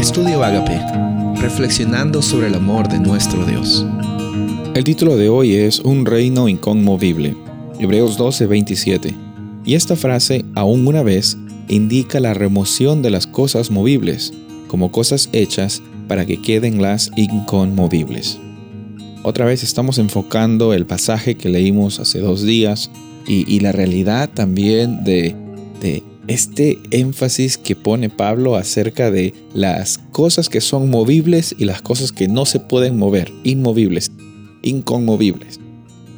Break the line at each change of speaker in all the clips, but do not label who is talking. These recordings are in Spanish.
Estudio Agape, reflexionando sobre el amor de nuestro Dios.
El título de hoy es Un reino inconmovible, Hebreos 12, 27. Y esta frase, aún una vez, indica la remoción de las cosas movibles, como cosas hechas para que queden las inconmovibles. Otra vez estamos enfocando el pasaje que leímos hace dos días y, la realidad también de, de este énfasis que pone Pablo acerca de las cosas que son movibles y las cosas que no se pueden mover, inmovibles, inconmovibles.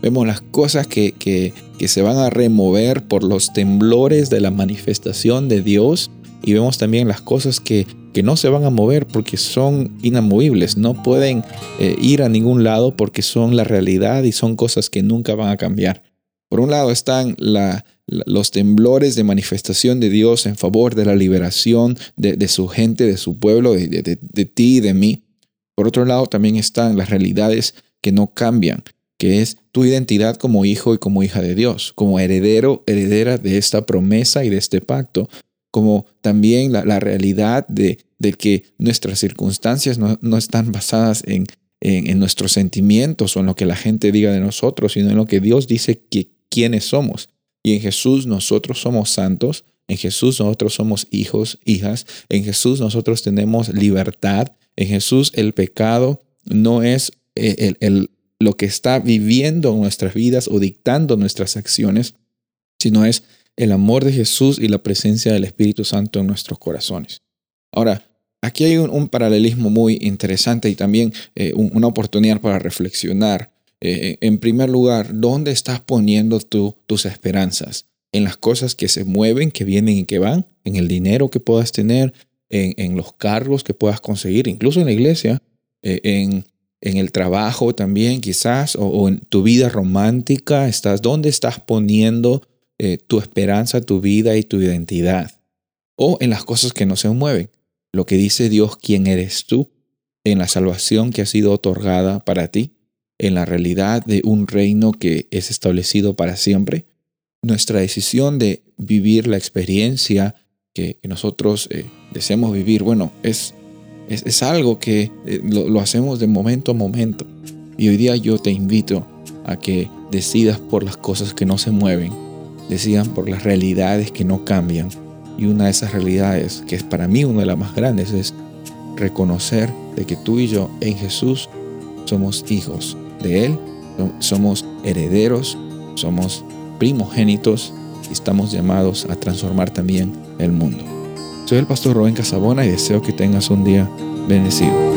Vemos las cosas que, que, se van a remover por los temblores de la manifestación de Dios y vemos también las cosas que, que no se van a mover porque son inamovibles, no pueden eh, ir a ningún lado porque son la realidad y son cosas que nunca van a cambiar. Por un lado están los temblores de manifestación de Dios en favor de la liberación de, su gente, de su pueblo, de, de ti y de mí. Por otro lado también están las realidades que no cambian, que es tu identidad como hijo y como hija de Dios, como heredero, heredera de esta promesa y de este pacto, como también la, realidad de, que nuestras circunstancias no, están basadas en, en, nuestros sentimientos o en lo que la gente diga de nosotros, sino en lo que Dios dice que quiénes somos. Y en Jesús nosotros somos santos, en Jesús nosotros somos hijos, hijas, en Jesús nosotros tenemos libertad, en Jesús el pecado no es eh, el, lo que está viviendo nuestras vidas o dictando nuestras acciones, sino es el amor de Jesús y la presencia del Espíritu Santo en nuestros corazones. Ahora, aquí hay un, paralelismo muy interesante y también eh, una oportunidad para reflexionar eh, en primer lugar, ¿dónde estás poniendo tú tus esperanzas? ¿En las cosas que se mueven, que vienen y que van? ¿En el dinero que puedas tener? ¿En, los cargos que puedas conseguir? Incluso en la iglesia, eh, en, el trabajo también quizás, o, en tu vida romántica. Estás, ¿Dónde estás poniendo eh, tu esperanza, tu vida y tu identidad? O en las cosas que no se mueven. Lo que dice Dios, quién eres tú, en la salvación que ha sido otorgada para ti en la realidad de un reino que es establecido para siempre. Nuestra decisión de vivir la experiencia que, nosotros eh, deseamos vivir, bueno, es, es, algo que eh, lo, hacemos de momento a momento. Y hoy día yo te invito a que decidas por las cosas que no se mueven, decidan por las realidades que no cambian. Y una de esas realidades, que es para mí una de las más grandes, es reconocer de que tú y yo en Jesús somos hijos de Él, somos herederos, somos primogénitos y estamos llamados a transformar también el mundo. Soy el pastor Rubén Casabona y deseo que tengas un día bendecido.